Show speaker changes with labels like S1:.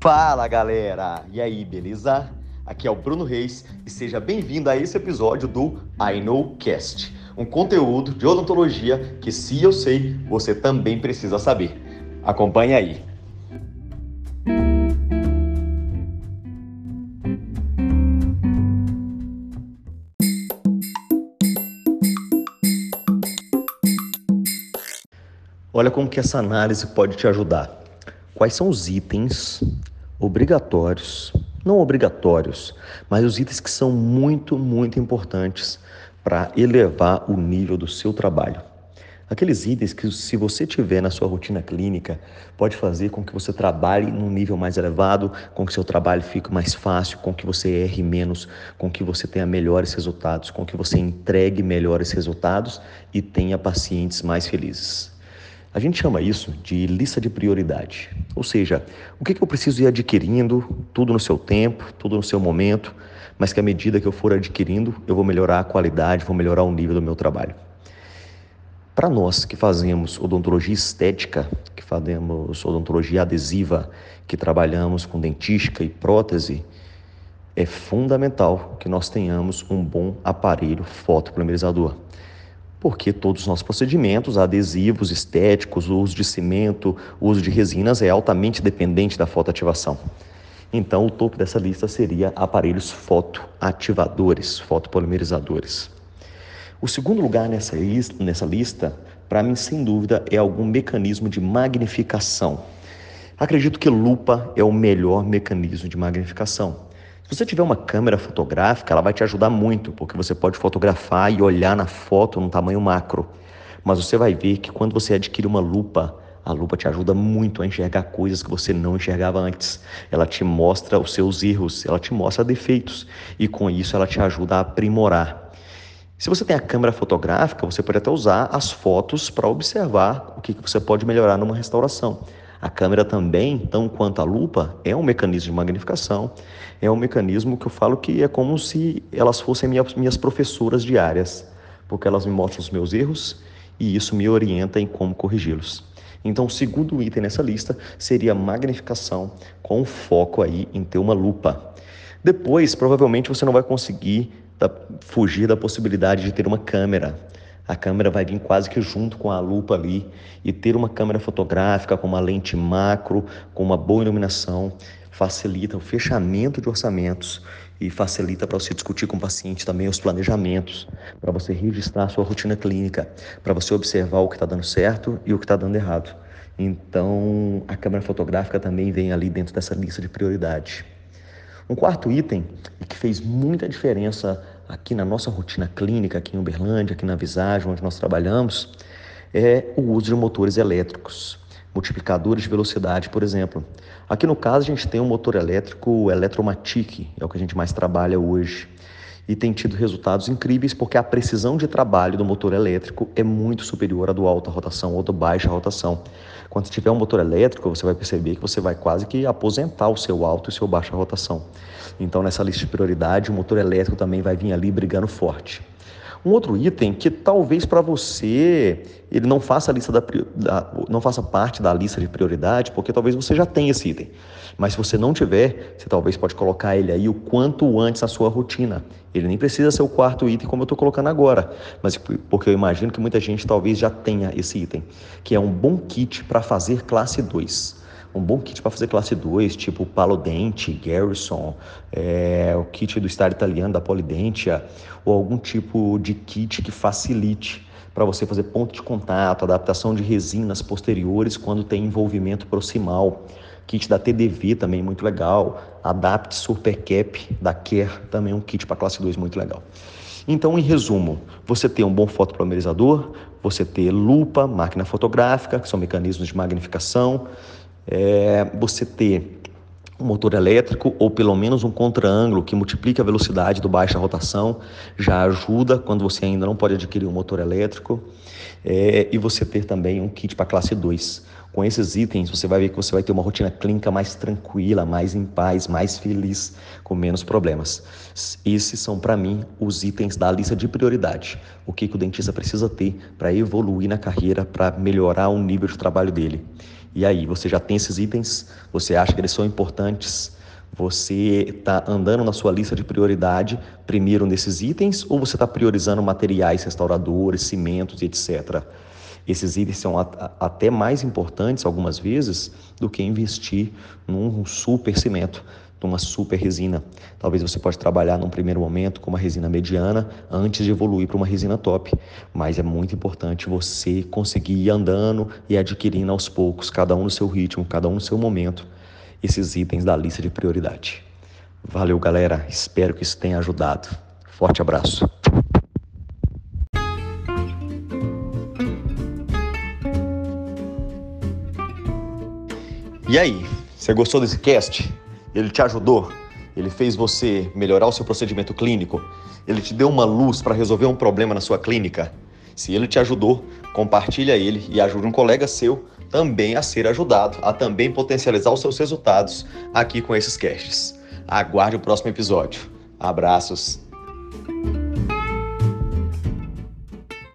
S1: Fala galera! E aí, beleza? Aqui é o Bruno Reis e seja bem-vindo a esse episódio do I Know Cast, um conteúdo de odontologia que, se eu sei, você também precisa saber. Acompanhe aí! Olha como que essa análise pode te ajudar. Quais são os itens obrigatórios, não obrigatórios, mas os itens que são muito, muito importantes para elevar o nível do seu trabalho? Aqueles itens que, se você tiver na sua rotina clínica, pode fazer com que você trabalhe num nível mais elevado, com que seu trabalho fique mais fácil, com que você erre menos, com que você tenha melhores resultados, com que você entregue melhores resultados e tenha pacientes mais felizes. A gente chama isso de lista de prioridade. Ou seja, o que eu preciso ir adquirindo, tudo no seu tempo, tudo no seu momento, mas que à medida que eu for adquirindo, eu vou melhorar a qualidade, vou melhorar o nível do meu trabalho. Para nós que fazemos odontologia estética, que fazemos odontologia adesiva, que trabalhamos com dentística e prótese, é fundamental que nós tenhamos um bom aparelho fotopolimerizador porque todos os nossos procedimentos, adesivos, estéticos, uso de cimento, uso de resinas é altamente dependente da fotoativação. Então, o topo dessa lista seria aparelhos fotoativadores, fotopolimerizadores. O segundo lugar nessa, nessa lista, para mim, sem dúvida, é algum mecanismo de magnificação. Acredito que lupa é o melhor mecanismo de magnificação. Se você tiver uma câmera fotográfica, ela vai te ajudar muito, porque você pode fotografar e olhar na foto num tamanho macro. Mas você vai ver que quando você adquire uma lupa, a lupa te ajuda muito a enxergar coisas que você não enxergava antes. Ela te mostra os seus erros, ela te mostra defeitos e com isso ela te ajuda a aprimorar. Se você tem a câmera fotográfica, você pode até usar as fotos para observar o que você pode melhorar numa restauração. A câmera também, tão quanto a lupa, é um mecanismo de magnificação, é um mecanismo que eu falo que é como se elas fossem minhas, minhas professoras diárias, porque elas me mostram os meus erros e isso me orienta em como corrigi-los. Então, o segundo item nessa lista seria magnificação, com foco aí em ter uma lupa. Depois, provavelmente você não vai conseguir fugir da possibilidade de ter uma câmera. A câmera vai vir quase que junto com a lupa ali e ter uma câmera fotográfica com uma lente macro, com uma boa iluminação, facilita o fechamento de orçamentos e facilita para você discutir com o paciente também os planejamentos, para você registrar a sua rotina clínica, para você observar o que está dando certo e o que está dando errado. Então, a câmera fotográfica também vem ali dentro dessa lista de prioridade. Um quarto item que fez muita diferença aqui na nossa rotina clínica, aqui em Uberlândia, aqui na Visagem, onde nós trabalhamos, é o uso de motores elétricos, multiplicadores de velocidade, por exemplo. Aqui no caso, a gente tem um motor elétrico Eletromatic, é o que a gente mais trabalha hoje. E tem tido resultados incríveis porque a precisão de trabalho do motor elétrico é muito superior à do alta rotação ou do baixa rotação. Quando tiver um motor elétrico, você vai perceber que você vai quase que aposentar o seu alto e o seu baixa rotação. Então, nessa lista de prioridade, o motor elétrico também vai vir ali brigando forte. Um outro item que talvez para você ele não faça, lista da, da, não faça parte da lista de prioridade, porque talvez você já tenha esse item. Mas se você não tiver, você talvez pode colocar ele aí o quanto antes na sua rotina. Ele nem precisa ser o quarto item como eu estou colocando agora, mas porque eu imagino que muita gente talvez já tenha esse item, que é um bom kit para fazer classe 2 um bom kit para fazer classe 2, tipo Palodente, Garrison, é, o kit do Star Italiano, da Polidentia, ou algum tipo de kit que facilite para você fazer ponto de contato, adaptação de resinas posteriores quando tem envolvimento proximal. Kit da TDV também muito legal. Adapt Supercap da Care também um kit para classe 2 muito legal. Então, em resumo, você ter um bom fotopolimerizador, você ter lupa, máquina fotográfica, que são mecanismos de magnificação, é, você ter um motor elétrico ou pelo menos um contra-ângulo que multiplique a velocidade do baixa rotação já ajuda quando você ainda não pode adquirir um motor elétrico é, e você ter também um kit para classe 2. Com esses itens você vai ver que você vai ter uma rotina clínica mais tranquila, mais em paz, mais feliz, com menos problemas. Esses são para mim os itens da lista de prioridade. O que, que o dentista precisa ter para evoluir na carreira, para melhorar o nível de trabalho dele. E aí, você já tem esses itens? Você acha que eles são importantes? Você está andando na sua lista de prioridade primeiro nesses itens ou você está priorizando materiais restauradores, cimentos, etc. Esses itens são até mais importantes algumas vezes do que investir num super cimento, numa super resina. Talvez você pode trabalhar num primeiro momento com uma resina mediana antes de evoluir para uma resina top, mas é muito importante você conseguir ir andando e adquirindo aos poucos, cada um no seu ritmo, cada um no seu momento, esses itens da lista de prioridade. Valeu, galera. Espero que isso tenha ajudado. Forte abraço. E aí, você gostou desse cast? Ele te ajudou? Ele fez você melhorar o seu procedimento clínico? Ele te deu uma luz para resolver um problema na sua clínica? Se ele te ajudou, compartilha ele e ajude um colega seu também a ser ajudado, a também potencializar os seus resultados aqui com esses casts. Aguarde o próximo episódio. Abraços.